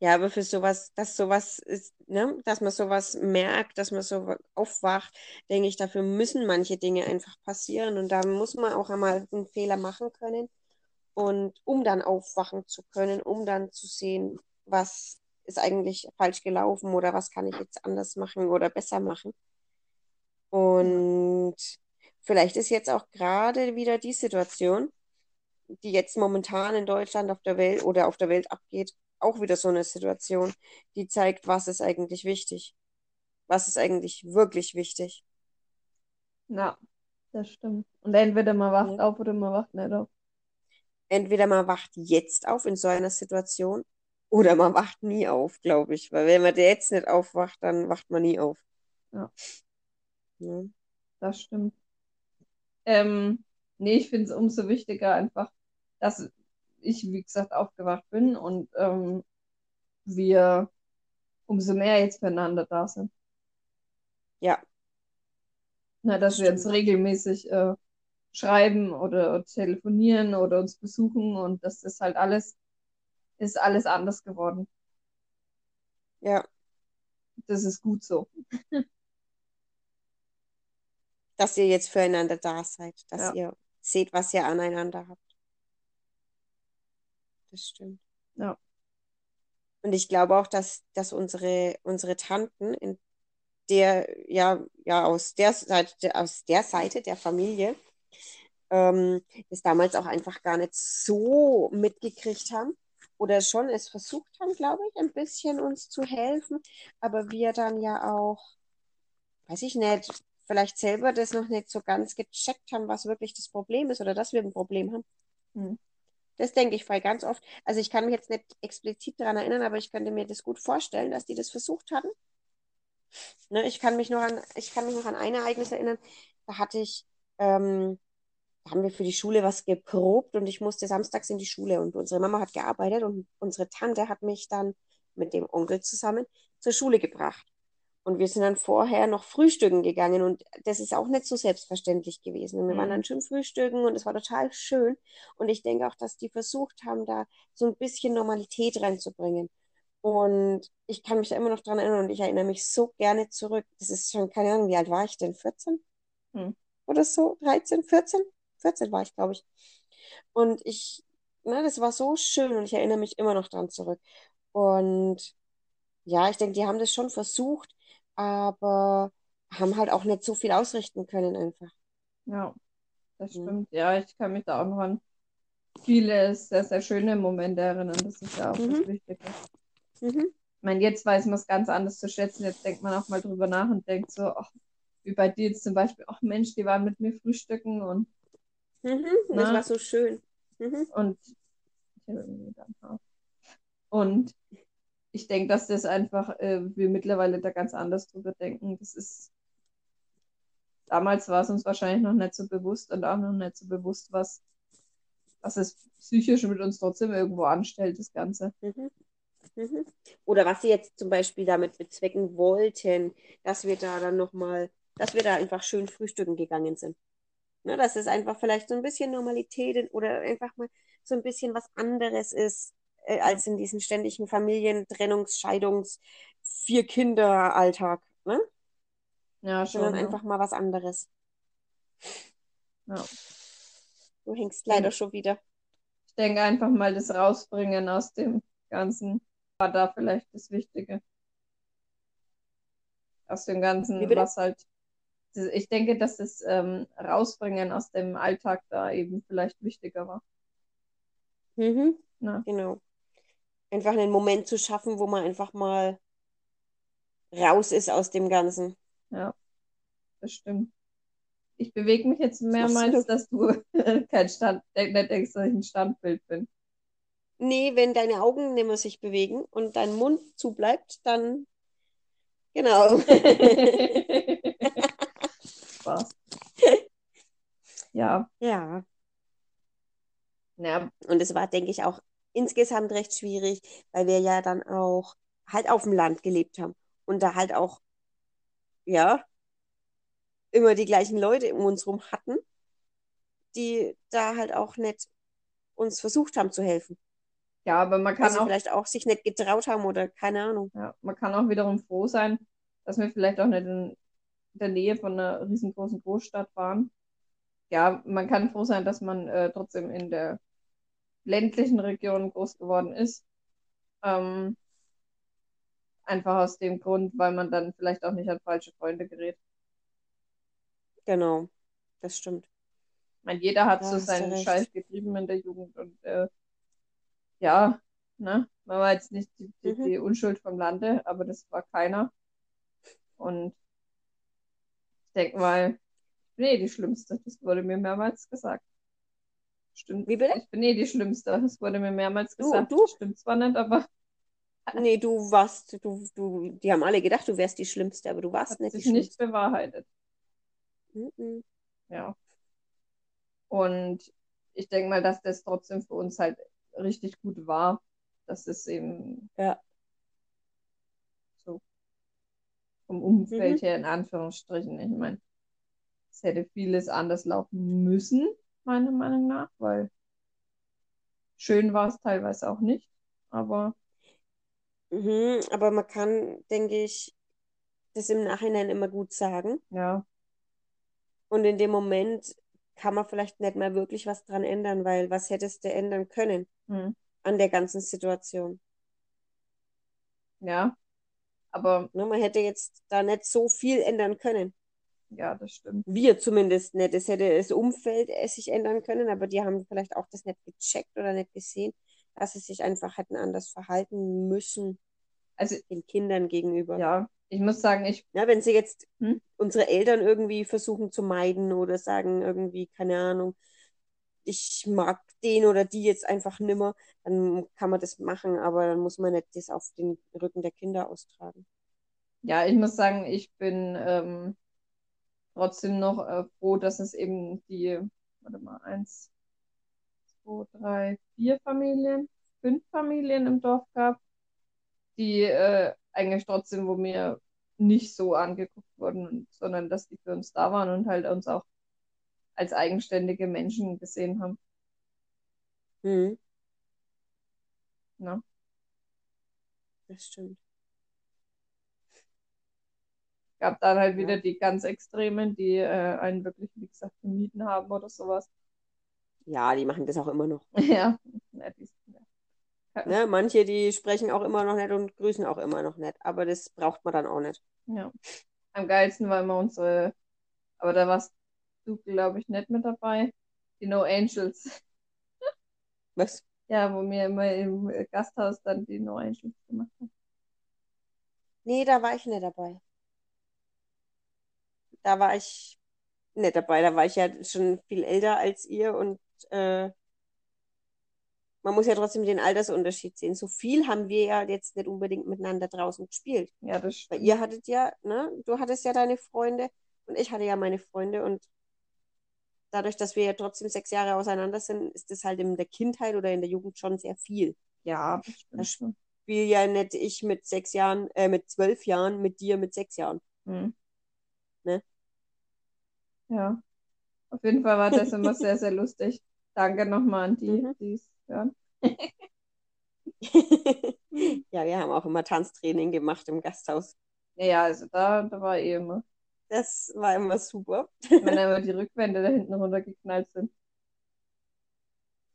Ja, aber für sowas, dass sowas ist, ne, dass man sowas merkt, dass man so aufwacht, denke ich, dafür müssen manche Dinge einfach passieren und da muss man auch einmal einen Fehler machen können und um dann aufwachen zu können, um dann zu sehen, was ist eigentlich falsch gelaufen oder was kann ich jetzt anders machen oder besser machen. Und vielleicht ist jetzt auch gerade wieder die Situation, die jetzt momentan in Deutschland auf der Welt oder auf der Welt abgeht, auch wieder so eine Situation, die zeigt, was ist eigentlich wichtig. Was ist eigentlich wirklich wichtig. Ja, das stimmt. Und entweder man wacht Ja. auf oder man wacht nicht auf. Entweder man wacht jetzt auf in so einer Situation oder man wacht nie auf, glaube ich. Weil wenn man jetzt nicht aufwacht, dann wacht man nie auf. Ja. Ja. Das stimmt. Ähm, nee, ich finde es umso wichtiger einfach, dass ich, wie gesagt, aufgewacht bin und ähm, wir umso mehr jetzt füreinander da sind. Ja. Na, dass Das wir uns regelmäßig äh, schreiben oder telefonieren oder uns besuchen und das halt alles ist alles anders geworden. Ja. Das ist gut so. Dass ihr jetzt füreinander da seid, dass Ja. ihr seht, was ihr aneinander habt. Das stimmt. Ja. Und ich glaube auch, dass, dass unsere, unsere Tanten in der, ja, ja, aus der Seite, aus der Seite der Familie, ähm, das damals auch einfach gar nicht so mitgekriegt haben oder schon es versucht haben, glaube ich, ein bisschen uns zu helfen, aber wir dann ja auch, weiß ich nicht, vielleicht selber das noch nicht so ganz gecheckt haben, was wirklich das Problem ist oder dass wir ein Problem haben. Hm. Das denke ich voll ganz oft. Also ich kann mich jetzt nicht explizit daran erinnern, aber ich könnte mir das gut vorstellen, dass die das versucht hatten. Ne, ich kann mich noch an, ich kann mich noch an ein Ereignis erinnern. Da hatte ich, ähm, da haben wir für die Schule was geprobt und ich musste samstags in die Schule und unsere Mama hat gearbeitet und unsere Tante hat mich dann mit dem Onkel zusammen zur Schule gebracht. Und wir sind dann vorher noch frühstücken gegangen und das ist auch nicht so selbstverständlich gewesen. Und wir waren Mhm. dann schön frühstücken und es war total schön. Und ich denke auch, dass die versucht haben, da so ein bisschen Normalität reinzubringen. Und ich kann mich da immer noch dran erinnern und ich erinnere mich so gerne zurück. Das ist schon, keine Ahnung, wie alt war ich denn? 14? Hm. Oder so? 13, 14? 14 war ich, glaube ich. Und ich, ne, das war so schön und ich erinnere mich immer noch dran zurück. Und ja, ich denke, die haben das schon versucht, aber haben halt auch nicht so viel ausrichten können einfach. Ja, das Mhm. stimmt. Ja, ich kann mich da auch noch an viele sehr, sehr schöne Momente erinnern. Das ist ja auch das Mhm. Wichtige. Mhm. Ich meine, jetzt weiß man es ganz anders zu schätzen. Jetzt denkt man auch mal drüber nach und denkt so, ach, wie bei dir jetzt zum Beispiel, ach Mensch, die waren mit mir frühstücken und, Mhm. Das war so schön. Mhm. und. Und ich denke, dass das einfach, äh, wir mittlerweile da ganz anders drüber denken. Das ist, damals war es uns wahrscheinlich noch nicht so bewusst und auch noch nicht so bewusst, was, was es psychisch mit uns trotzdem irgendwo anstellt, das Ganze. Mhm. Mhm. Oder was sie jetzt zum Beispiel damit bezwecken wollten, dass wir da dann nochmal, dass wir da einfach schön frühstücken gegangen sind. Ne, dass es einfach vielleicht so ein bisschen Normalität oder einfach mal so ein bisschen was anderes ist, äh, als in diesen ständigen Familientrennungs-, Scheidungs-, Vier-Kinder-Alltag, ne? Ja, Sondern schon. Ja. einfach mal was anderes. Ja. Du hängst leider schon wieder. Ich denke einfach mal, das Rausbringen aus dem Ganzen war da vielleicht das Wichtige. Aus dem Ganzen, was halt. Ich denke, dass das ähm, Rausbringen aus dem Alltag da eben vielleicht wichtiger war. Mhm. Ne? Genau. Einfach einen Moment zu schaffen, wo man einfach mal raus ist aus dem Ganzen. Ja, das stimmt. Ich bewege mich jetzt mehrmals, denn? dass du kein Stand, nicht denkst, dass ich ein Standbild bin. Nee, wenn deine Augen nicht mehr sich bewegen und dein Mund zubleibt, dann genau. Spaß. Ja, Ja, ja, und es war, denke ich, auch insgesamt recht schwierig, weil wir ja dann auch halt auf dem Land gelebt haben und da halt auch, ja, immer die gleichen Leute um uns rum hatten, die da halt auch nicht uns versucht haben zu helfen. ja, aber man kann sie auch, vielleicht auch sich nicht getraut haben oder keine Ahnung. ja, man kann auch wiederum froh sein, dass wir vielleicht auch nicht in der Nähe von einer riesengroßen Großstadt waren. Ja, man kann froh sein, dass man äh, trotzdem in der ländlichen Region groß geworden ist. Ähm, einfach aus dem Grund, weil man dann vielleicht auch nicht an falsche Freunde gerät. Genau, das stimmt. Ich meine, jeder hat Da so seinen. Scheiß getrieben in der Jugend und äh, ja, ne, man war jetzt nicht die, die, Mhm. die Unschuld vom Lande, aber das war keiner. Und ich denke mal, eh die Schlimmste. Das wurde mir mehrmals gesagt. Stimmt. Wie bitte? Ich bin eh die Schlimmste. Das wurde mir mehrmals Du- gesagt. du? Stimmt zwar nicht, aber Nee, du warst, du, du, die haben alle gedacht, du wärst die Schlimmste, aber du warst hat nicht die sich nicht Schlimmste. bewahrheitet. Mhm. Ja. Und ich denke mal, dass das trotzdem für uns halt richtig gut war, dass es eben Ja. vom Umfeld Mhm. her in Anführungsstrichen. Ich meine, es hätte vieles anders laufen müssen, meiner Meinung nach, weil schön war es teilweise auch nicht. Aber Mhm, aber man kann, denke ich, das im Nachhinein immer gut sagen. ja, Und in dem Moment kann man vielleicht nicht mehr wirklich was dran ändern, weil was hättest du ändern können hm, an der ganzen Situation? ja, aber Ne, man hätte jetzt da nicht so viel ändern können. Ja, das stimmt. Wir zumindest nicht. Es hätte das Umfeld äh, sich ändern können, aber die haben vielleicht auch das nicht gecheckt oder nicht gesehen, dass sie sich einfach hätten anders verhalten müssen Also, den Kindern gegenüber. ja, ich muss sagen, ich, Ja, wenn sie jetzt hm, unsere Eltern irgendwie versuchen zu meiden oder sagen irgendwie, keine Ahnung, ich mag den oder die jetzt einfach nimmer, dann kann man das machen, aber dann muss man nicht das auf den Rücken der Kinder austragen. ja, ich muss sagen, ich bin ähm, trotzdem noch äh, froh, dass es eben die, warte mal, eins, zwei, drei, vier Familien, fünf Familien im Dorf gab, die äh, eigentlich trotzdem, wo mir nicht so angeguckt wurden, sondern dass die für uns da waren und halt uns auch als eigenständige Menschen gesehen haben. Hm, Ne? das stimmt. Gab dann halt wieder die ganz Extremen, die äh, einen wirklich, wie gesagt, gemieden haben oder sowas. Ja, die machen das auch immer noch. Ja, ja, die, ja. Ne? Manche, die sprechen auch immer noch nicht und grüßen auch immer noch nicht. Aber das braucht man dann auch nicht. ja. Am geilsten war immer unsere, aber da warst du, glaube ich, nicht mit dabei, die No Angels. Was? Ja, wo wir immer im Gasthaus dann die No Angels gemacht haben. Nee, da war ich nicht dabei. Da war ich nicht dabei. Da war ich ja schon viel älter als ihr und äh, man muss ja trotzdem den Altersunterschied sehen. So viel haben wir ja jetzt nicht unbedingt miteinander draußen gespielt. Ja, das Weil stimmt. ihr hattet ja, ne, du hattest ja deine Freunde und ich hatte ja meine Freunde und dadurch, dass wir ja trotzdem sechs Jahre auseinander sind, ist das halt in der Kindheit oder in der Jugend schon sehr viel. Ja, das stimmt Das schon. Spiel ja nicht ich mit sechs Jahren, äh, mit zwölf Jahren, mit dir mit sechs Jahren. Hm. Ne? Ja, auf jeden Fall war das immer sehr, sehr lustig. Danke nochmal an die, Mhm. die es hören. Ja, wir haben auch immer Tanztraining gemacht im Gasthaus. Ja, also da, da war eh immer, Das war immer super. wenn immer die Rückwände da hinten runtergeknallt sind.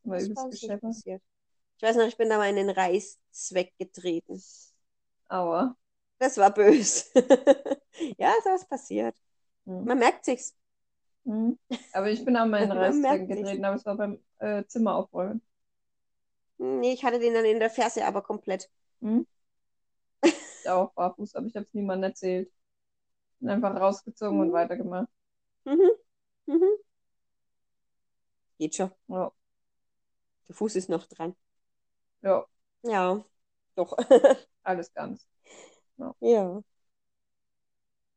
Immer Das übelst passiert. Ich weiß noch, ich bin da mal in den Reißzweck getreten. Aber, Das war böse. Ja, sowas passiert. hm. Man merkt sich's. Hm. Aber ich bin Reißzwecken merkt sich's. getreten, aber es war beim äh, Zimmer aufräumen. Nee, ich hatte den dann in der Ferse aber komplett. Hm? Ich auch barfuß, aber ich habe es niemandem erzählt. Bin einfach rausgezogen und Mhm. weitergemacht. Mhm. Mhm. Geht schon. Ja, Der Fuß ist noch dran. ja, Ja, doch. alles ganz. Ja.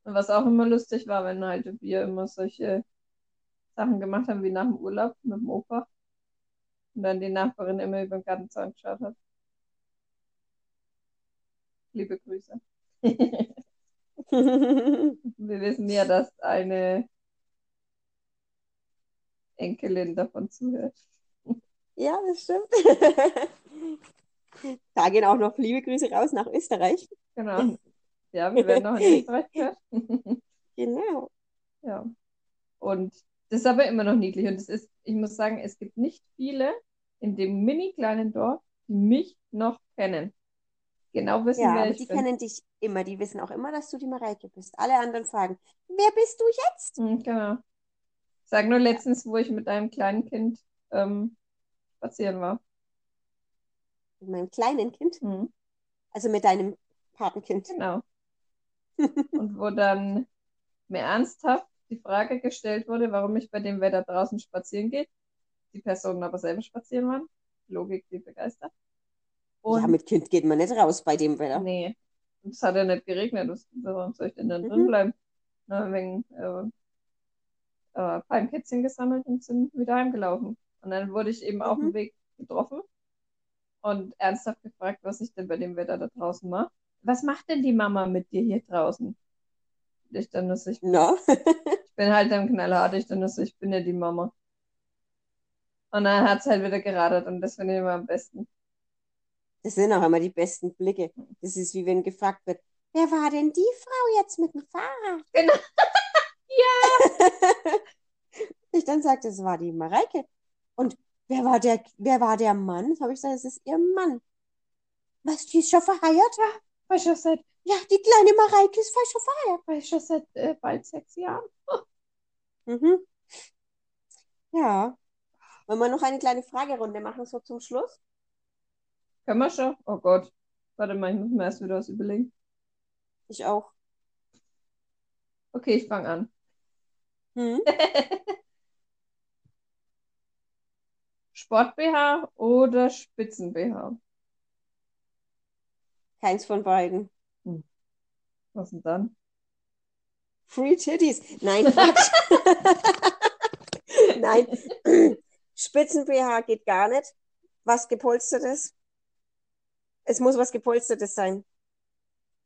Und was auch immer lustig war, wenn halt wir immer solche Sachen gemacht haben wie nach dem Urlaub mit dem Opa und dann die Nachbarin immer über den Gartenzaun geschaut hat. Liebe Grüße. Wir wissen ja, dass eine Enkelin davon zuhört. Ja, das stimmt. Da gehen auch noch liebe Grüße raus nach Österreich. Genau. Ja, wir werden noch in Österreich gehört. Genau. Ja. Und das ist aber immer noch niedlich. Und es ist, ich muss sagen, es gibt nicht viele in dem mini kleinen Dorf, die mich noch kennen. Genau wissen, Ja, wer aber ich die bin. kennen dich immer. Die wissen auch immer, dass du die Mareike bist. Alle anderen fragen, wer bist du jetzt? Hm, genau. Ich sage nur letztens, wo ich mit einem kleinen Kind ähm, spazieren war. Mit meinem kleinen Kind, Hm, also mit deinem Patenkind. genau. Und wo dann mir ernsthaft die Frage gestellt wurde, warum ich bei dem Wetter draußen spazieren gehe. Die Personen aber selber spazieren waren. Logik, die begeistert. Ja, Und mit Kind geht man nicht raus bei dem Wetter. nee, es hat ja nicht geregnet. Warum soll ich denn dann Mhm. drin bleiben? Na, wegen äh, äh, Palmkätzchen gesammelt und sind wieder heimgelaufen. Und dann wurde ich eben auf Mhm. dem Weg getroffen und ernsthaft gefragt, was ich denn bei dem Wetter da draußen mache. Was macht denn die Mama mit dir hier draußen? Ich dann ist ich, Na? ich bin halt dann knallhart, ich dann ist ich bin ja die Mama. Und dann hat es halt wieder geradert und das finde ich immer am besten. Das sind auch immer die besten Blicke. Das ist wie wenn gefragt wird, wer war denn die Frau jetzt mit dem Fahrrad? Genau. Ich dann sagte, es war die Mareike. Und wer war der, wer war der Mann? Habe ich gesagt, es ist ihr Mann. Was, die ist schon verheiratet? War schon seit, Ja, die kleine Mareike ist schon verheiratet. war schon seit äh, bald sechs Jahren. Mhm. Ja. Wollen wir noch eine kleine Fragerunde machen, so zum Schluss? Können wir schon? Oh Gott. Warte mal, ich muss mir erst wieder was überlegen. Ich auch. Okay, ich fange an. Hm? Sport-BH oder Spitzen-BH? Keins von beiden. Was denn dann? Free Titties. Nein. Nein. Spitzen-BH geht gar nicht. Was gepolstertes. Es muss was gepolstertes sein.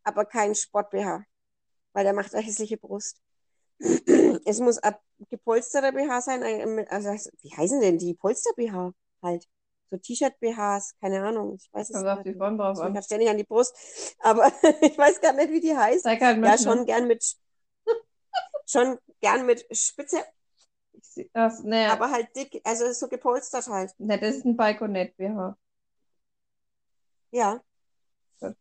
Aber kein Sport-BH. Weil der macht eine hässliche Brust. Es muss ein gepolsterter BH sein. ein- Also, wie heißen denn die Polster-BH halt? So T-Shirt-BHs, keine Ahnung. Ich weiß es Kommt auf nicht. Form drauf Ich an. habe ständig an die Brust. Aber ich weiß gar nicht, wie die heißt. Halt Ja, schon gern mit schon gern mit Spitze, Ich Das, nee, aber halt dick, also so gepolstert halt. nee, das ist ein Balkonett-BH. Ja. Gut.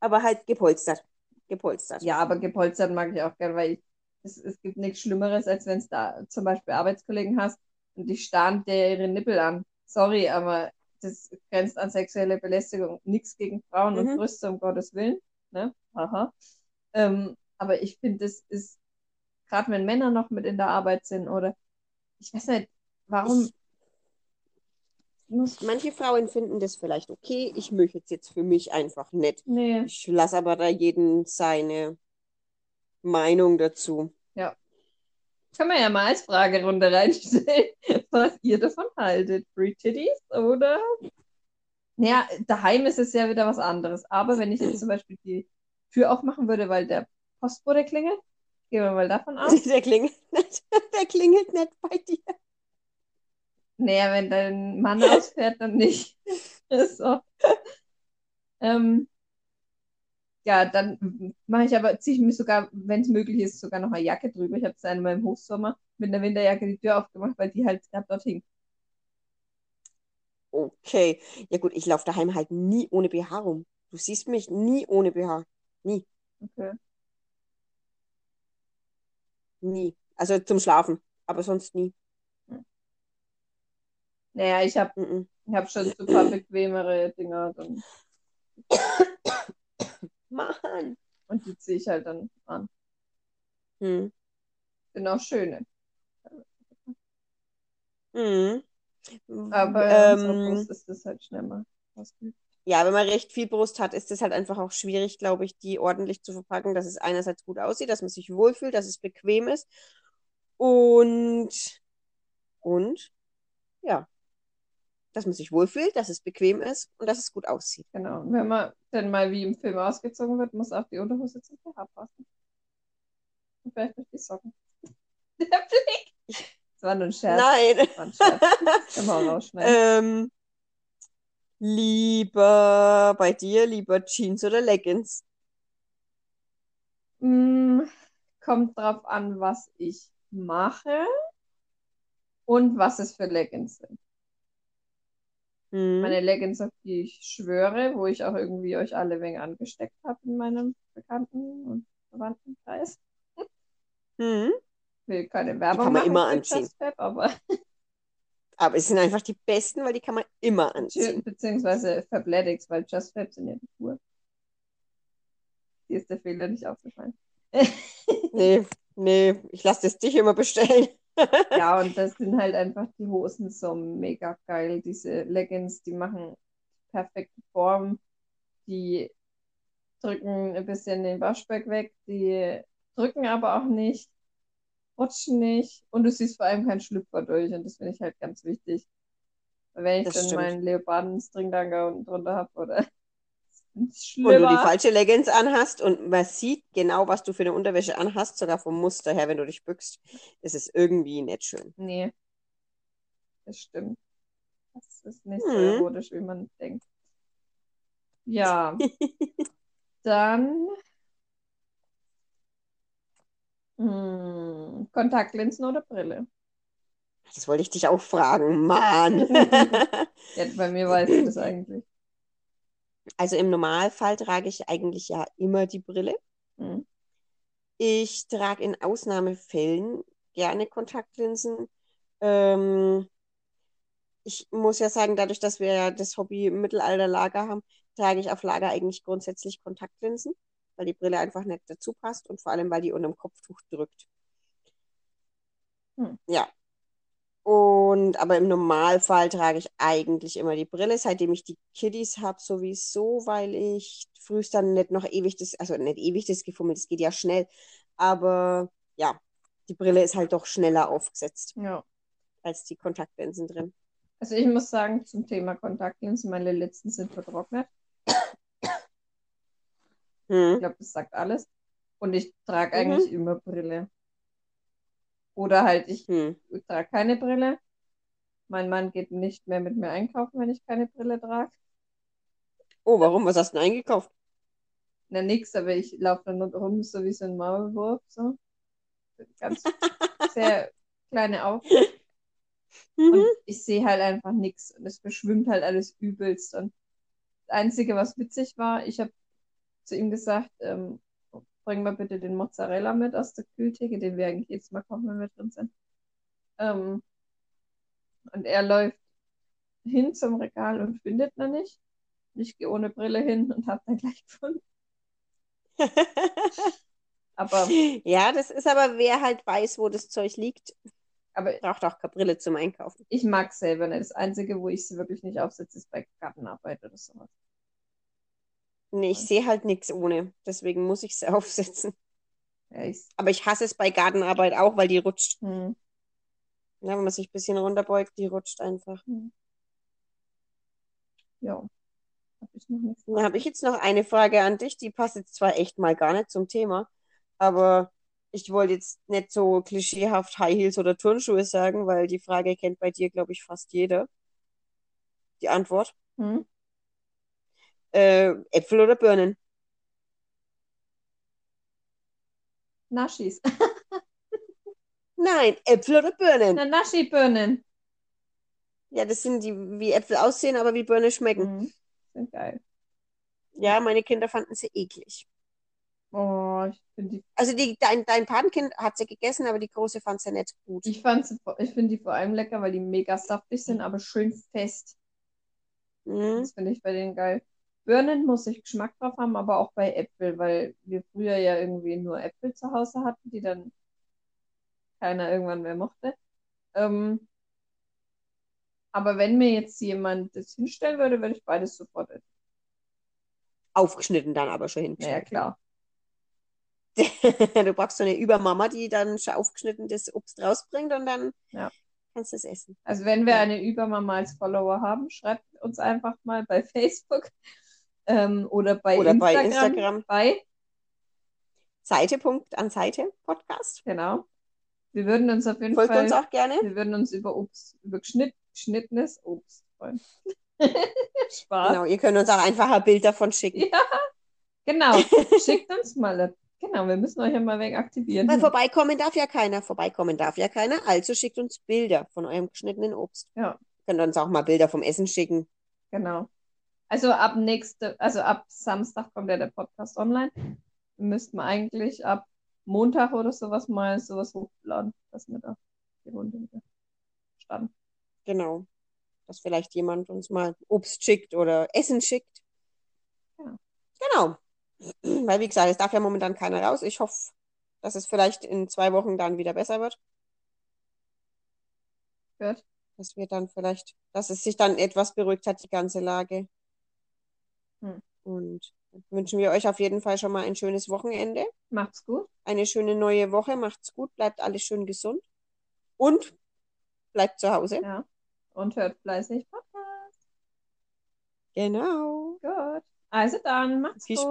Aber halt gepolstert. Gepolstert. Ja, aber gepolstert mag ich auch gern, weil ich, es, es gibt nichts Schlimmeres, als wenn es da zum Beispiel Arbeitskollegen hast und die starren dir ihre Nippel an. Sorry, aber das grenzt an sexuelle Belästigung. Nichts gegen Frauen und Mhm. Brüste, um Gottes Willen. Ne? Haha. Ähm, aber ich finde, das ist, gerade wenn Männer noch mit in der Arbeit sind oder ich weiß nicht, warum Ich, muss. manche Frauen finden das vielleicht okay. Ich möchte es jetzt für mich einfach nicht. Nee, Ich lasse aber da jeden seine Meinung dazu. Können wir ja mal als Fragerunde reinstellen, was ihr davon haltet. Free Titties oder? Ja, daheim ist es ja wieder was anderes. Aber wenn ich jetzt zum Beispiel die Tür aufmachen würde, weil der Postbote klingelt, gehen wir mal davon aus. Der klingelt nicht. Der klingelt nicht bei dir. Naja, wenn dein Mann ausfährt, dann nicht. so. ähm, ja, dann mache ich aber, ziehe ich mir sogar, wenn es möglich ist, sogar noch eine Jacke drüber. Ich habe es einmal im Hochsommer mit einer Winterjacke die Tür aufgemacht, weil die halt gerade dort hing. Okay. Ja gut, ich laufe daheim halt nie ohne BH rum. Du siehst mich nie ohne BH. Nie. Okay. Nie. Also zum Schlafen. Aber sonst nie. Naja, ich habe Mhm. ich hab schon super bequemere Dinger dann, Mann. und die ziehe ich halt dann an. Hm. Sind auch schöne. Mhm. Aber Ähm, Brust ist das halt schnell mal ausgeübt. ja, wenn man recht viel Brust hat, ist es halt einfach auch schwierig, glaube ich, die ordentlich zu verpacken, dass es einerseits gut aussieht, dass man sich wohlfühlt, dass es bequem ist und, und, ja, dass man sich wohlfühlt, dass es bequem ist und dass es gut aussieht. Genau. Und wenn man dann mal wie im Film ausgezogen wird, muss auch die Unterhose zum BH passen. Und vielleicht durch die Socken. Der Blick. Das war nur ein Scherz. Nein. Das war ein Scherz. Auch rausschneiden. ähm, lieber bei dir, lieber Jeans oder Leggings? Mm, kommt drauf an, was ich mache und was es für Leggings sind. Hm. Meine Leggings, auf die ich schwöre, wo ich auch irgendwie euch alle wenig angesteckt habe in meinem Bekannten- und Verwandtenkreis. Hm. will keine Werbung kann man machen immer anziehen. JustFab, aber Aber es sind einfach die besten, weil die kann man immer anziehen. beziehungsweise Fabletics, weil JustFab sind ja die Tour. Hier ist der Fehler nicht aufgefallen. Nee, nee, ich lasse das dich immer bestellen. Ja, und das sind halt einfach die Hosen so mega geil. Diese Leggings, die machen perfekte Form. Die drücken ein bisschen den Waschberg weg. Die drücken aber auch nicht, rutschen nicht. Und du siehst vor allem keinen Schlüpfer durch. Und das finde ich halt ganz wichtig. Weil wenn ich Das dann stimmt. meinen Leoparden-Stringdanga unten drunter habe oder Find's Und du die schlimmer. falsche Leggings anhast und man sieht genau, was du für eine Unterwäsche anhast, sogar vom Muster her, wenn du dich bückst. Ist irgendwie nicht schön. Nee. Das stimmt. Das ist nicht so Hm. erotisch, wie man denkt. Ja, dann hm, Kontaktlinsen oder Brille? Das wollte ich dich auch fragen, Mann. Ja, bei mir weißt du das eigentlich. Also im Normalfall trage ich eigentlich ja immer die Brille. Hm. Ich trage in Ausnahmefällen gerne Kontaktlinsen. Ähm, ich muss ja sagen, dadurch, dass wir ja das Hobby im Mittelalter Lager haben, trage ich auf Lager eigentlich grundsätzlich Kontaktlinsen, weil die Brille einfach nicht dazu passt und vor allem, weil die unter dem Kopftuch drückt. Hm. Ja. Und aber im Normalfall trage ich eigentlich immer die Brille, seitdem ich die Kiddies habe, sowieso, weil ich frühst dann nicht noch ewig das, also nicht ewig das gefummelt, das geht ja schnell. Aber ja, die Brille ist halt doch schneller aufgesetzt Ja. als die Kontaktlinsen drin. Also ich muss sagen, zum Thema Kontaktlinsen, meine letzten sind vertrocknet. Ich Hm. glaube, das sagt alles. Und ich trage Mhm. eigentlich immer Brille. Oder halt, ich Hm. trage keine Brille. Mein Mann geht nicht mehr mit mir einkaufen, wenn ich keine Brille trage. Oh, warum? Was hast du denn eingekauft? Na, nix, aber ich laufe dann nur rum, so wie so ein Maulwurf. So. Ganz sehr kleine Augen. Und Mhm. ich sehe halt einfach nichts. Und es verschwimmt halt alles übelst. Und das Einzige, was witzig war, ich habe zu ihm gesagt, ähm, bring mal bitte den Mozzarella mit aus der Kühltheke, den wir eigentlich jedes Mal kochen, wenn wir drin sind. Ähm, und er läuft hin zum Regal und findet ihn nicht. Ich gehe ohne Brille hin und habe dann gleich gefunden. Aber, Ja, das ist aber, wer halt weiß, wo das Zeug liegt, aber braucht auch keine Brille zum Einkaufen. ich mag selber nicht. Das Einzige, wo ich sie wirklich nicht aufsetze, ist bei Gartenarbeit oder sowas. Nee, ich sehe halt nichts ohne. Deswegen muss ich sie aufsetzen. Ja, ich, Aber ich hasse es bei Gartenarbeit auch, weil die rutscht. hm, Ja, wenn man sich ein bisschen runterbeugt, die rutscht einfach. ja, habe ich noch nicht. Dann habe ich jetzt noch eine Frage an dich, die passt jetzt zwar echt mal gar nicht zum Thema, aber ich wollte jetzt nicht so klischeehaft High Heels oder Turnschuhe sagen, weil die Frage kennt bei dir, glaube ich, fast jeder. Die Antwort. Hm? Äh, Äpfel oder Birnen? Naschis. Nein, Äpfel oder Birnen. Na, Naschi-Birnen. Ja, das sind die, wie Äpfel aussehen, aber wie Birne schmecken. Mhm. Sind geil. Ja, meine Kinder fanden sie eklig. Oh, ich finde die, Also die, dein, dein Patenkind hat sie gegessen, aber die Große fand sie nicht gut. ich fand sie, vor- ich finde die vor allem lecker, weil die mega saftig sind, aber schön fest. Mhm. Das finde ich bei denen geil. Birnen muss ich Geschmack drauf haben, aber auch bei Äpfel, weil wir früher ja irgendwie nur Äpfel zu Hause hatten, die dann keiner irgendwann mehr mochte. Ähm, aber wenn mir jetzt jemand das hinstellen würde, würde ich beides sofort essen. Aufgeschnitten dann aber schon Naja, hingestellt. klar. Du brauchst so eine Übermama, die dann schon aufgeschnittenes Obst rausbringt und dann Ja. kannst du es essen. Also wenn wir Ja. eine Übermama als Follower haben, schreibt uns einfach mal bei Facebook ähm, oder bei Oder bei Instagram. Instagram. Bei, Seite, Punkt an Seite, Podcast. genau. Wir würden uns auf jeden Folgt Fall, uns auch gerne. wir würden uns über Obst, über geschnitt, geschnittenes Obst freuen. Spaß. Genau, ihr könnt uns auch einfach ein Bild davon schicken. Ja, genau. Schickt uns mal. ein- Genau, wir müssen euch ja mal weg aktivieren. Weil vorbeikommen darf ja keiner. Vorbeikommen darf ja keiner. Also schickt uns Bilder von eurem geschnittenen Obst. Ja. Könnt uns auch mal Bilder vom Essen schicken. Genau. Also ab nächste, also ab Samstag kommt ja der Podcast online. Müssten wir eigentlich ab Montag oder sowas mal sowas hochladen, dass wir da die Runde wieder starten. Genau. Dass vielleicht jemand uns mal Obst schickt oder Essen schickt. Ja. Genau. Weil, wie gesagt, es darf ja momentan keiner raus. Ich hoffe, dass es vielleicht in zwei Wochen dann wieder besser wird. Gehört? Dass wir dann vielleicht, dass es sich dann etwas beruhigt hat, die ganze Lage. Hm. Und wünschen wir euch auf jeden Fall schon mal ein schönes Wochenende. Macht's gut. Eine schöne neue Woche. Macht's gut, bleibt alles schön gesund. Und bleibt zu Hause. Ja. Und hört fleißig Podcast. Genau. Gut. Also dann, macht's Viel gut. Spaß.